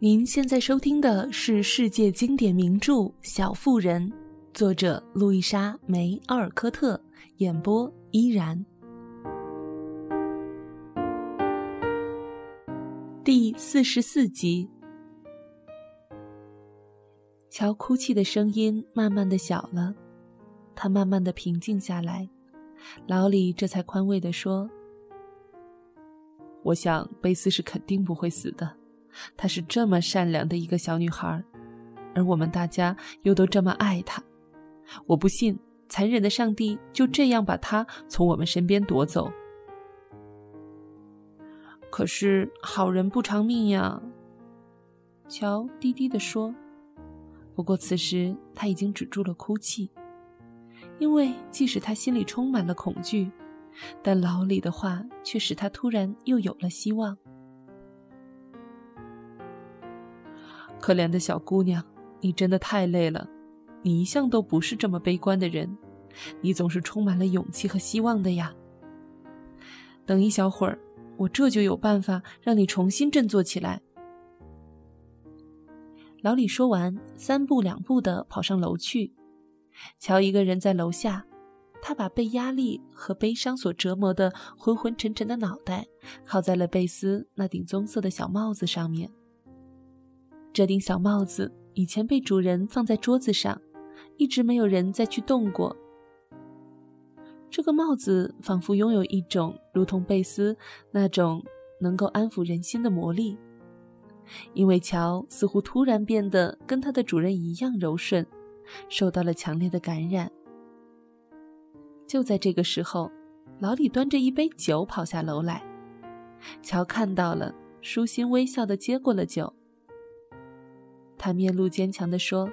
您现在收听的是世界经典名著《小妇人》，作者路易莎·梅·奥尔科特，演播依然。第四十四集，乔哭泣的声音慢慢的小了，他慢慢的平静下来，老李这才宽慰的说：“我想贝斯是肯定不会死的。”她是这么善良的一个小女孩，而我们大家又都这么爱她。我不信残忍的上帝就这样把她从我们身边夺走。可是好人不长命呀，乔低低地说。不过此时他已经止住了哭泣，因为即使他心里充满了恐惧，但老李的话却使他突然又有了希望。可怜的小姑娘，你真的太累了。你一向都不是这么悲观的人，你总是充满了勇气和希望的呀。等一小会儿，我这就有办法让你重新振作起来。老李说完，三步两步的跑上楼去。乔一个人在楼下，他把被压力和悲伤所折磨的昏昏沉沉的脑袋靠在了贝斯那顶棕色的小帽子上面。这顶小帽子以前被主人放在桌子上，一直没有人再去动过。这个帽子仿佛拥有一种如同贝斯那种能够安抚人心的魔力，因为乔似乎突然变得跟他的主人一样柔顺，受到了强烈的感染。就在这个时候，老李端着一杯酒跑下楼来，乔看到了，舒心微笑的接过了酒。他面露坚强地说：“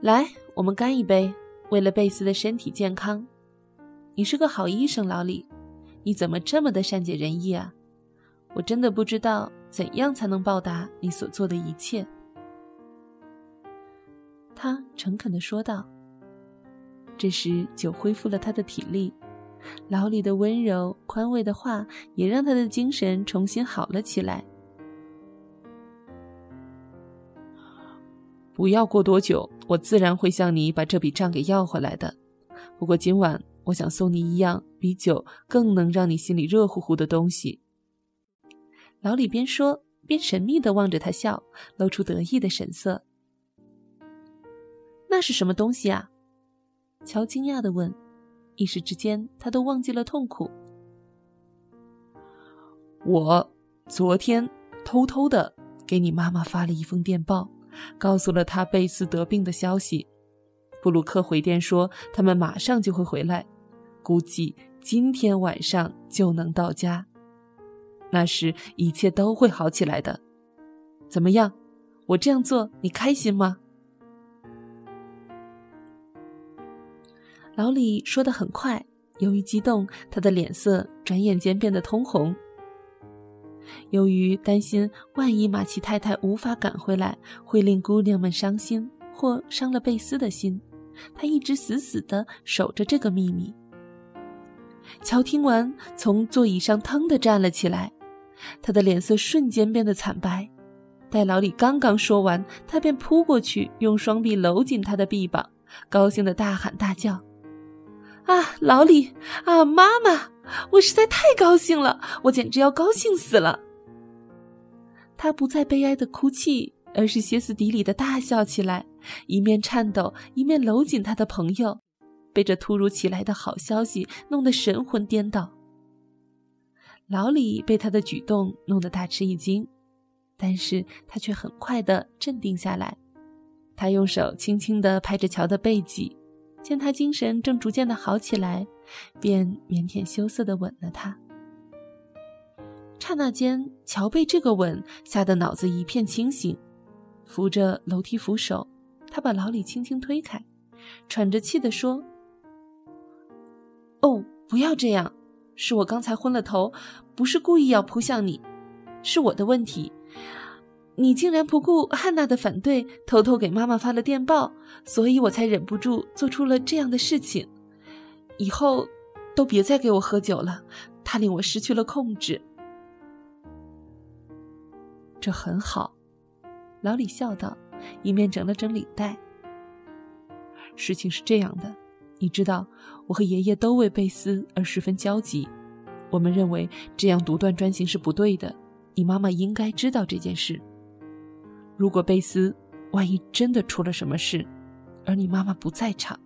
来，我们干一杯，为了贝斯的身体健康。你是个好医生，老李，你怎么这么的善解人意啊？我真的不知道怎样才能报答你所做的一切。”他诚恳地说道。这时，酒恢复了他的体力，老李的温柔宽慰的话也让他的精神重新好了起来。不要过多久，我自然会向你把这笔账给要回来的。不过今晚，我想送你一样比酒更能让你心里热乎乎的东西。老李边说边神秘地望着他笑，露出得意的神色。那是什么东西啊？乔惊讶地问。一时之间，他都忘记了痛苦。我昨天偷偷的给你妈妈发了一封电报。告诉了他贝斯得病的消息，布鲁克回电说他们马上就会回来，估计今天晚上就能到家。那时一切都会好起来的。怎么样？我这样做你开心吗？老李说的很快，由于激动，他的脸色转眼间变得通红。由于担心，万一马奇太太无法赶回来，会令姑娘们伤心或伤了贝斯的心，他一直死死地守着这个秘密。乔听完，从座椅上腾地站了起来，他的脸色瞬间变得惨白。待老李刚刚说完，他便扑过去，用双臂搂紧他的臂膀，高兴地大喊大叫：“啊，老李！啊，妈妈！我实在太高兴了，我简直要高兴死了！”他不再悲哀的哭泣，而是歇斯底里的大笑起来，一面颤抖，一面搂紧他的朋友，被这突如其来的好消息弄得神魂颠倒。老李被他的举动弄得大吃一惊，但是他却很快的镇定下来。他用手轻轻地拍着乔的背脊，见他精神正逐渐的好起来，便腼腆羞涩的吻了他。刹那间，乔被这个吻吓得脑子一片清醒，扶着楼梯扶手，他把老李轻轻推开，喘着气的说：“哦，不要这样，是我刚才昏了头，不是故意要扑向你，是我的问题。你竟然不顾汉娜的反对，偷偷给妈妈发了电报，所以我才忍不住做出了这样的事情。以后都别再给我喝酒了，它令我失去了控制。”这很好。”老李笑道，一面整了整领带。事情是这样的，你知道，我和爷爷都为贝斯而十分焦急。我们认为这样独断专行是不对的。你妈妈应该知道这件事。如果贝斯万一真的出了什么事，而你妈妈不在场，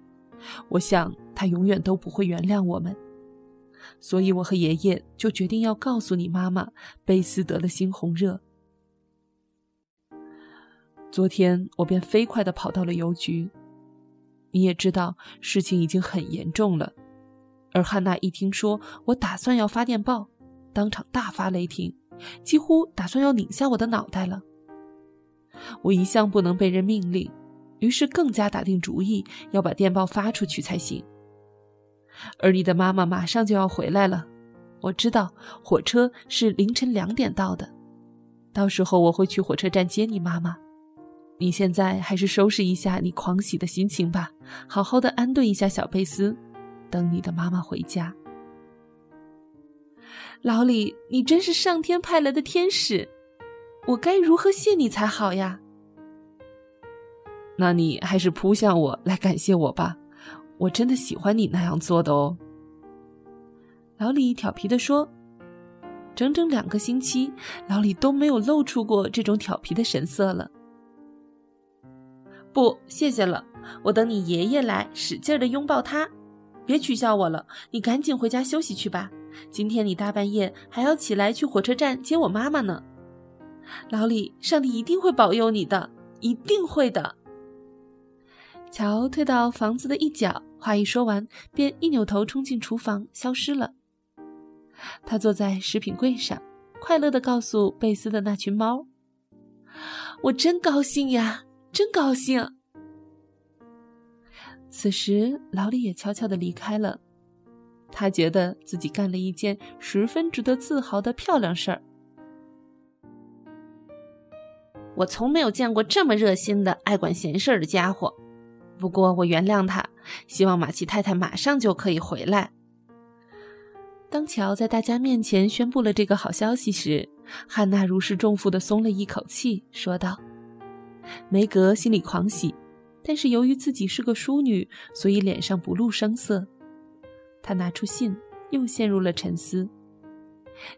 我想他永远都不会原谅我们。所以，我和爷爷就决定要告诉你妈妈，贝斯得了猩红热。昨天，我便飞快地跑到了邮局。你也知道，事情已经很严重了。而汉娜一听说我打算要发电报，当场大发雷霆，几乎打算要拧下我的脑袋了。我一向不能被人命令，于是更加打定主意要把电报发出去才行。而你的妈妈马上就要回来了，我知道火车是凌晨两点到的，到时候我会去火车站接你妈妈。你现在还是收拾一下你狂喜的心情吧，好好的安顿一下小贝斯，等你的妈妈回家。老李，你真是上天派来的天使，我该如何谢你才好呀？那你还是扑向我来感谢我吧。我真的喜欢你那样做的哦。”老李调皮的说。整整两个星期，老李都没有露出过这种调皮的神色了。不，谢谢了，我等你爷爷来，使劲的拥抱他。别取笑我了，你赶紧回家休息去吧。今天你大半夜还要起来去火车站接我妈妈呢。老李，上帝一定会保佑你的，一定会的。乔退到房子的一角，话一说完，便一扭头冲进厨房，消失了。他坐在食品柜上，快乐地告诉贝斯的那群猫：“我真高兴呀，真高兴。”此时，老李也悄悄地离开了。他觉得自己干了一件十分值得自豪的漂亮事儿。我从没有见过这么热心的、爱管闲事儿的家伙。不过我原谅他，希望马奇太太马上就可以回来。当乔在大家面前宣布了这个好消息时，汉娜如释重负地松了一口气，说道：“梅格心里狂喜，但是由于自己是个淑女，所以脸上不露声色。他拿出信，又陷入了沉思。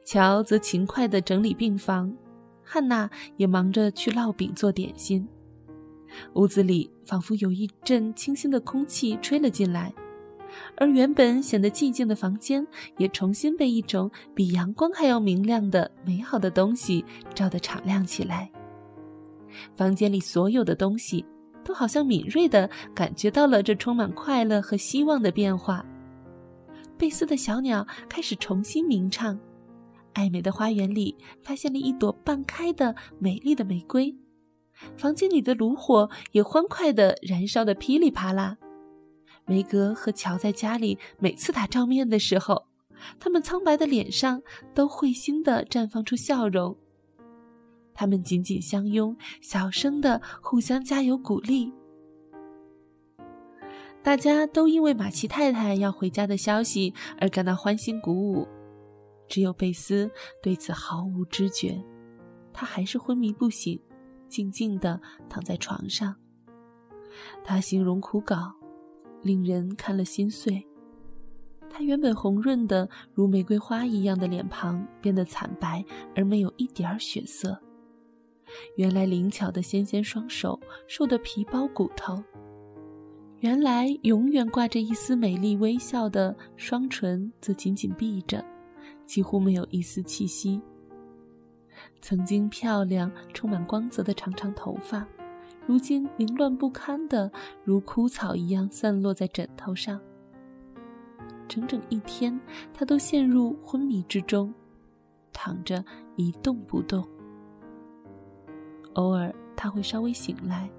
乔则勤快地整理病房，汉娜也忙着去烙饼做点心。”屋子里仿佛有一阵清新的空气吹了进来，而原本显得寂静的房间也重新被一种比阳光还要明亮的美好的东西照得敞亮起来。房间里所有的东西都好像敏锐地感觉到了这充满快乐和希望的变化。贝斯的小鸟开始重新鸣唱，爱美的花园里发现了一朵半开的美丽的玫瑰。房间里的炉火也欢快地燃烧得噼里啪啦。梅格和乔在家里每次打照面的时候，他们苍白的脸上都会心地绽放出笑容。他们紧紧相拥，小声地互相加油鼓励。大家都因为马奇太太要回家的消息而感到欢欣鼓舞，只有贝斯对此毫无知觉，他还是昏迷不醒。静静地躺在床上，他形容枯槁，令人看了心碎。他原本红润的如玫瑰花一样的脸庞变得惨白而没有一点儿血色，原来灵巧的纤纤双手瘦得皮包骨头，原来永远挂着一丝美丽微笑的双唇则紧紧闭着，几乎没有一丝气息。曾经漂亮、充满光泽的长长头发，如今凌乱不堪的，如枯草一样散落在枕头上。整整一天，他都陷入昏迷之中，躺着一动不动。偶尔，他会稍微醒来，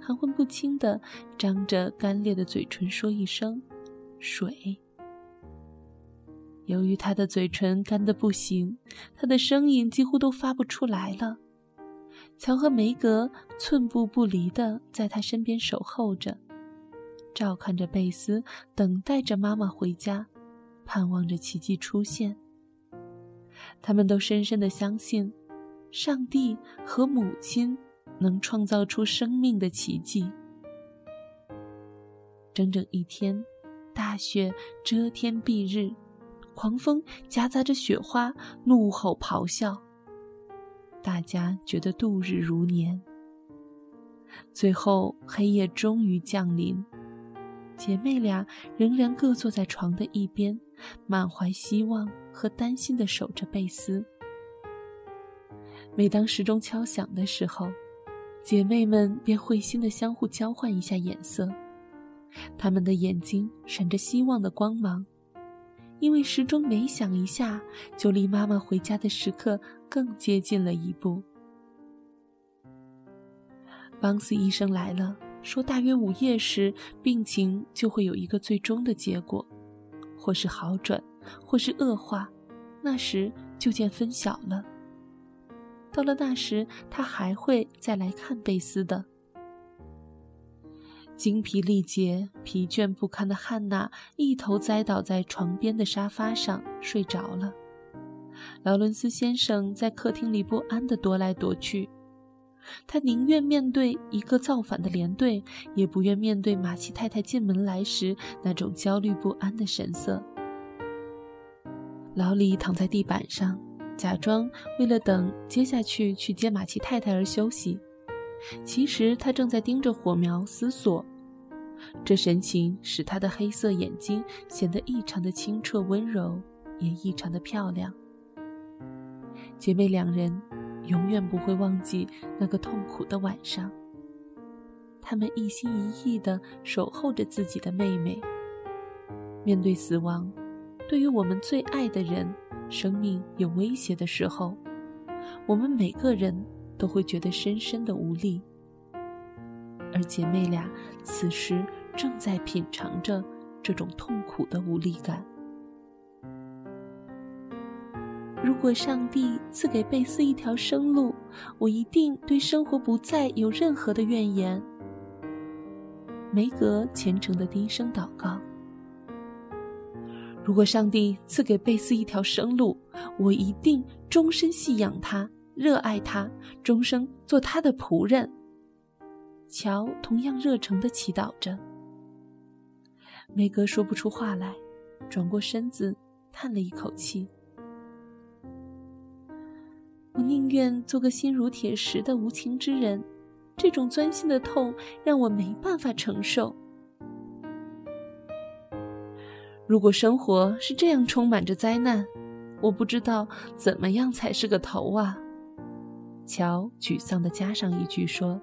含混不清的张着干裂的嘴唇，说一声“水”。由于他的嘴唇干得不行，他的声音几乎都发不出来了。乔和梅格寸步不离地在他身边守候着，照看着贝斯，等待着妈妈回家，盼望着奇迹出现。他们都深深地相信，上帝和母亲能创造出生命的奇迹。整整一天，大雪遮天蔽日，狂风夹杂着雪花，怒吼咆哮。大家觉得度日如年。最后，黑夜终于降临，姐妹俩仍然各坐在床的一边，满怀希望和担心地守着贝斯。每当时钟敲响的时候，姐妹们便会心地相互交换一下眼色。她们的眼睛闪着希望的光芒，因为时钟每响一下，就离妈妈回家的时刻更接近了一步。邦斯医生来了，说大约午夜时病情就会有一个最终的结果，或是好转，或是恶化，那时就见分晓了。到了那时，他还会再来看贝斯的。精疲力竭、疲倦不堪的汉娜一头栽倒在床边的沙发上睡着了。劳伦斯先生在客厅里不安地踱来踱去，他宁愿面对一个造反的连队，也不愿面对马奇太太进门来时那种焦虑不安的神色。老李躺在地板上，假装为了等接下去去接马奇太太而休息。其实他正在盯着火苗思索，这神情使他的黑色眼睛显得异常的清澈温柔，也异常的漂亮。姐妹两人永远不会忘记那个痛苦的晚上。他们一心一意地守候着自己的妹妹。面对死亡，对于我们最爱的人，生命有威胁的时候，我们每个人。都会觉得深深的无力，而姐妹俩此时正在品尝着这种痛苦的无力感。如果上帝赐给贝斯一条生路，我一定对生活不再有任何的怨言。梅格虔诚的低声祷告：“如果上帝赐给贝斯一条生路，我一定终身信仰他。”热爱他，终生做他的仆人。乔同样热诚地祈祷着。梅格说不出话来，转过身子，叹了一口气：“我宁愿做个心如铁石的无情之人，这种钻心的痛让我没办法承受。如果生活是这样充满着灾难，我不知道怎么样才是个头啊！”乔沮丧地加上一句说：“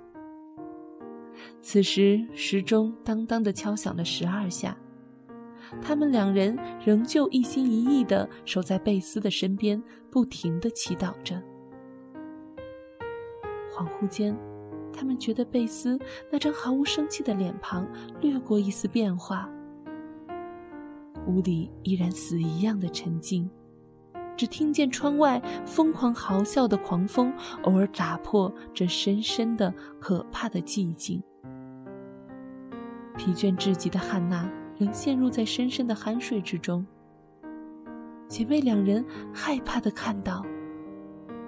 此时时钟当当地敲响了十二下，他们两人仍旧一心一意地守在贝斯的身边，不停地祈祷着。恍惚间，他们觉得贝斯那张毫无生气的脸庞掠过一丝变化，屋里依然死一样的沉静。”只听见窗外疯狂嚎啸的狂风，偶尔打破这深深的、可怕的寂静。疲倦至极的汉娜仍陷入在深深的酣睡之中。姐妹两人害怕地看到，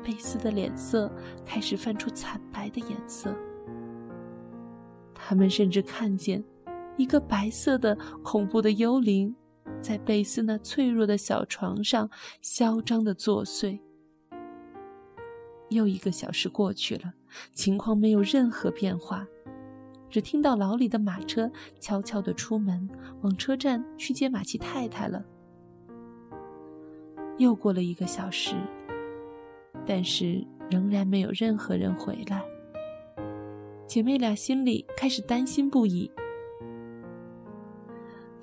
贝斯的脸色开始泛出惨白的颜色。他们甚至看见，一个白色的、恐怖的幽灵。在贝斯那脆弱的小床上嚣张地作祟。又一个小时过去了，情况没有任何变化，只听到老李的马车悄悄地出门，往车站去接马奇太太了。又过了一个小时，但是仍然没有任何人回来。姐妹俩心里开始担心不已。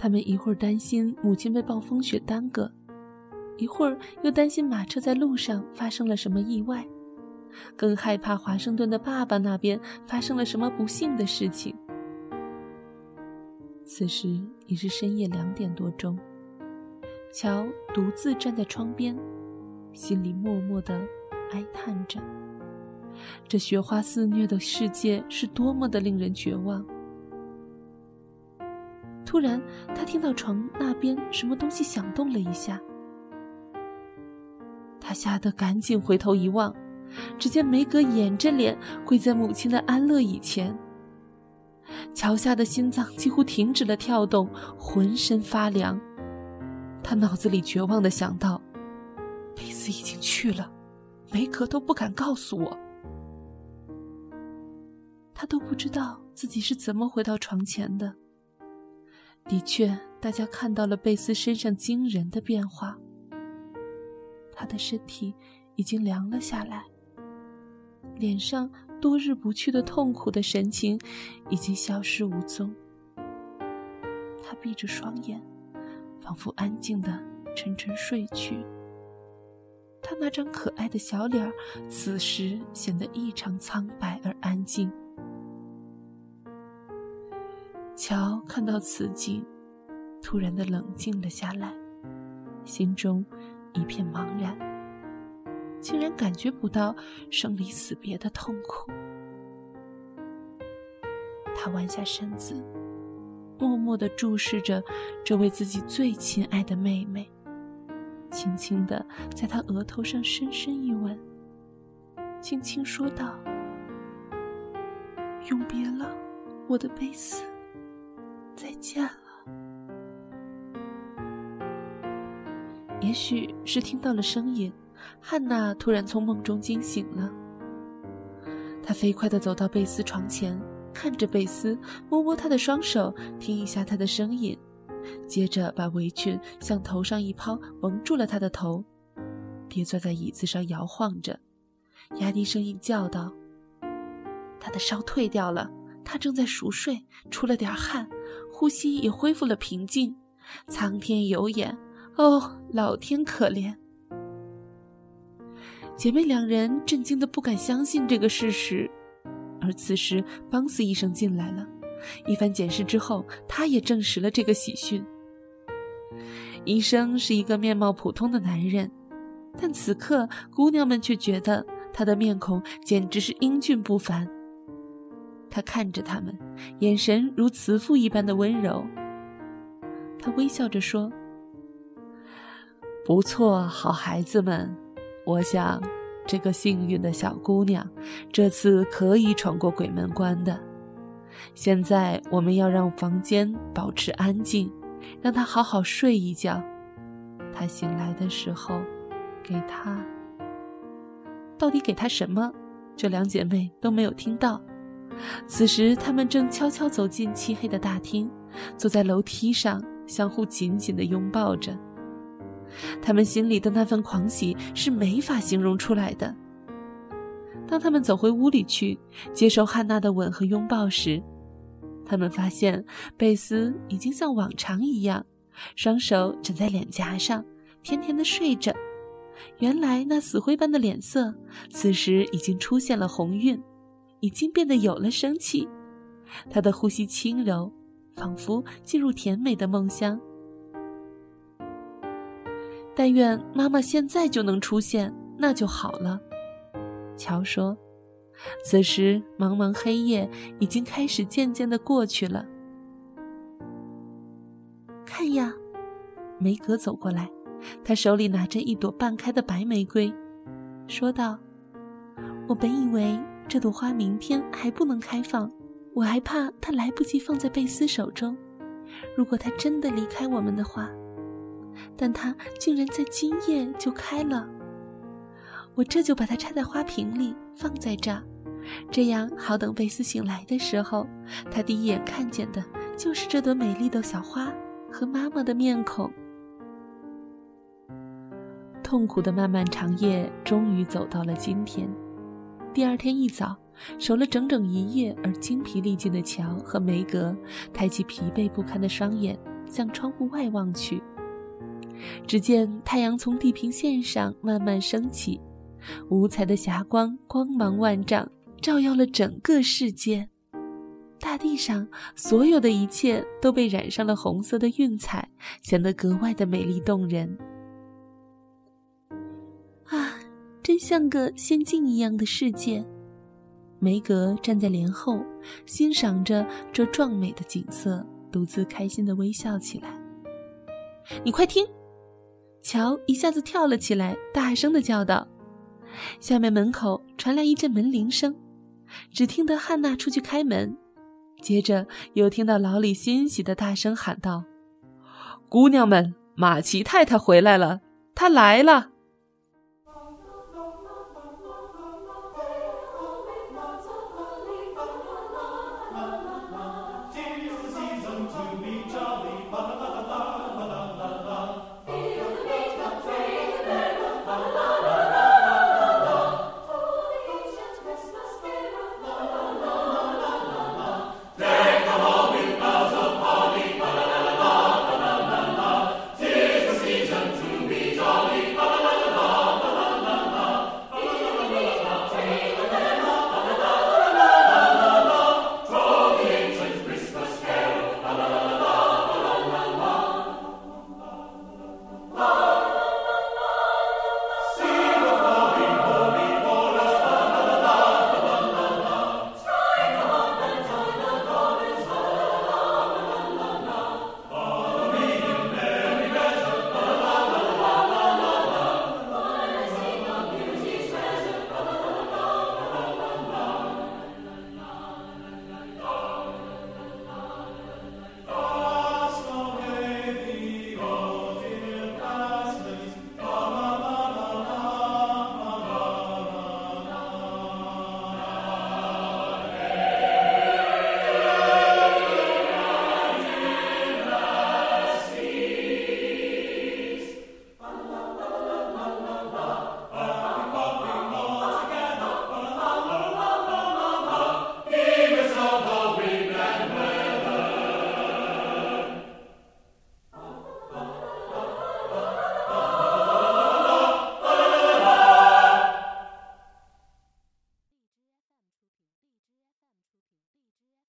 他们一会儿担心母亲被暴风雪耽搁，一会儿又担心马车在路上发生了什么意外，更害怕华盛顿的爸爸那边发生了什么不幸的事情。此时已是深夜两点多钟，乔独自站在窗边，心里默默的哀叹着：这雪花肆虐的世界是多么的令人绝望。突然，他听到床那边什么东西响动了一下，他吓得赶紧回头一望，只见梅格掩着脸跪在母亲的安乐椅前。乔夏的心脏几乎停止了跳动，浑身发凉。他脑子里绝望的想到：贝斯已经去了，梅格都不敢告诉我。他都不知道自己是怎么回到床前的。的确，大家看到了贝斯身上惊人的变化。他的身体已经凉了下来，脸上多日不去的痛苦的神情已经消失无踪。他闭着双眼，仿佛安静的沉沉睡去。他那张可爱的小脸儿此时显得异常苍白而安静。乔看到此景，突然的冷静了下来，心中一片茫然，竟然感觉不到生离死别的痛苦。他弯下身子，默默的注视着这位自己最亲爱的妹妹，轻轻的在她额头上深深一吻，轻轻说道：“永别了，我的贝斯。”再见了。也许是听到了声音，汉娜突然从梦中惊醒了。她飞快地走到贝斯床前，看着贝斯，摸摸他的双手，听一下他的声音，接着把围裙向头上一抛，蒙住了他的头，跌坐在椅子上摇晃着，压低声音叫道：“他的烧退掉了。”他正在熟睡，出了点汗，呼吸也恢复了平静。苍天有眼，哦，老天可怜！姐妹两人震惊的不敢相信这个事实，而此时邦斯医生进来了，一番检视之后，他也证实了这个喜讯。医生是一个面貌普通的男人，但此刻姑娘们却觉得他的面孔简直是英俊不凡。他看着他们，眼神如慈父一般的温柔。他微笑着说：“不错，好孩子们，我想这个幸运的小姑娘这次可以闯过鬼门关的。现在我们要让房间保持安静，让她好好睡一觉。她醒来的时候，给她……到底给她什么？这两姐妹都没有听到。”此时，他们正悄悄走进漆黑的大厅，坐在楼梯上，相互紧紧地拥抱着。他们心里的那份狂喜是没法形容出来的。当他们走回屋里去，接受汉娜的吻和拥抱时，他们发现贝斯已经像往常一样，双手枕在脸颊上，甜甜地睡着。原来那死灰般的脸色，此时已经出现了红晕。已经变得有了生气，他的呼吸轻柔，仿佛进入甜美的梦乡。但愿妈妈现在就能出现，那就好了。乔说：“此时茫茫黑夜已经开始渐渐的过去了。”看呀，梅格走过来，他手里拿着一朵半开的白玫瑰，说道：“我本以为……”这朵花明天还不能开放，我还怕它来不及放在贝斯手中。如果它真的离开我们的话，但它竟然在今夜就开了。我这就把它插在花瓶里，放在这儿，这样好等贝斯醒来的时候，他第一眼看见的就是这朵美丽的小花和妈妈的面孔。痛苦的漫漫长夜终于走到了今天。第二天一早，守了整整一夜而精疲力尽的乔和梅格，抬起疲惫不堪的双眼，向窗户外望去。只见太阳从地平线上慢慢升起，五彩的霞光光芒万丈，照耀了整个世界。大地上所有的一切都被染上了红色的晕彩，显得格外的美丽动人。啊真像个仙境一样的世界。梅格站在帘后，欣赏着这壮美的景色，独自开心的微笑起来。你快听！乔一下子跳了起来，大声的叫道：“下面门口传来一阵门铃声，只听得汉娜出去开门，接着又听到老李欣喜的大声喊道：“姑娘们，马奇太太回来了，她来了。”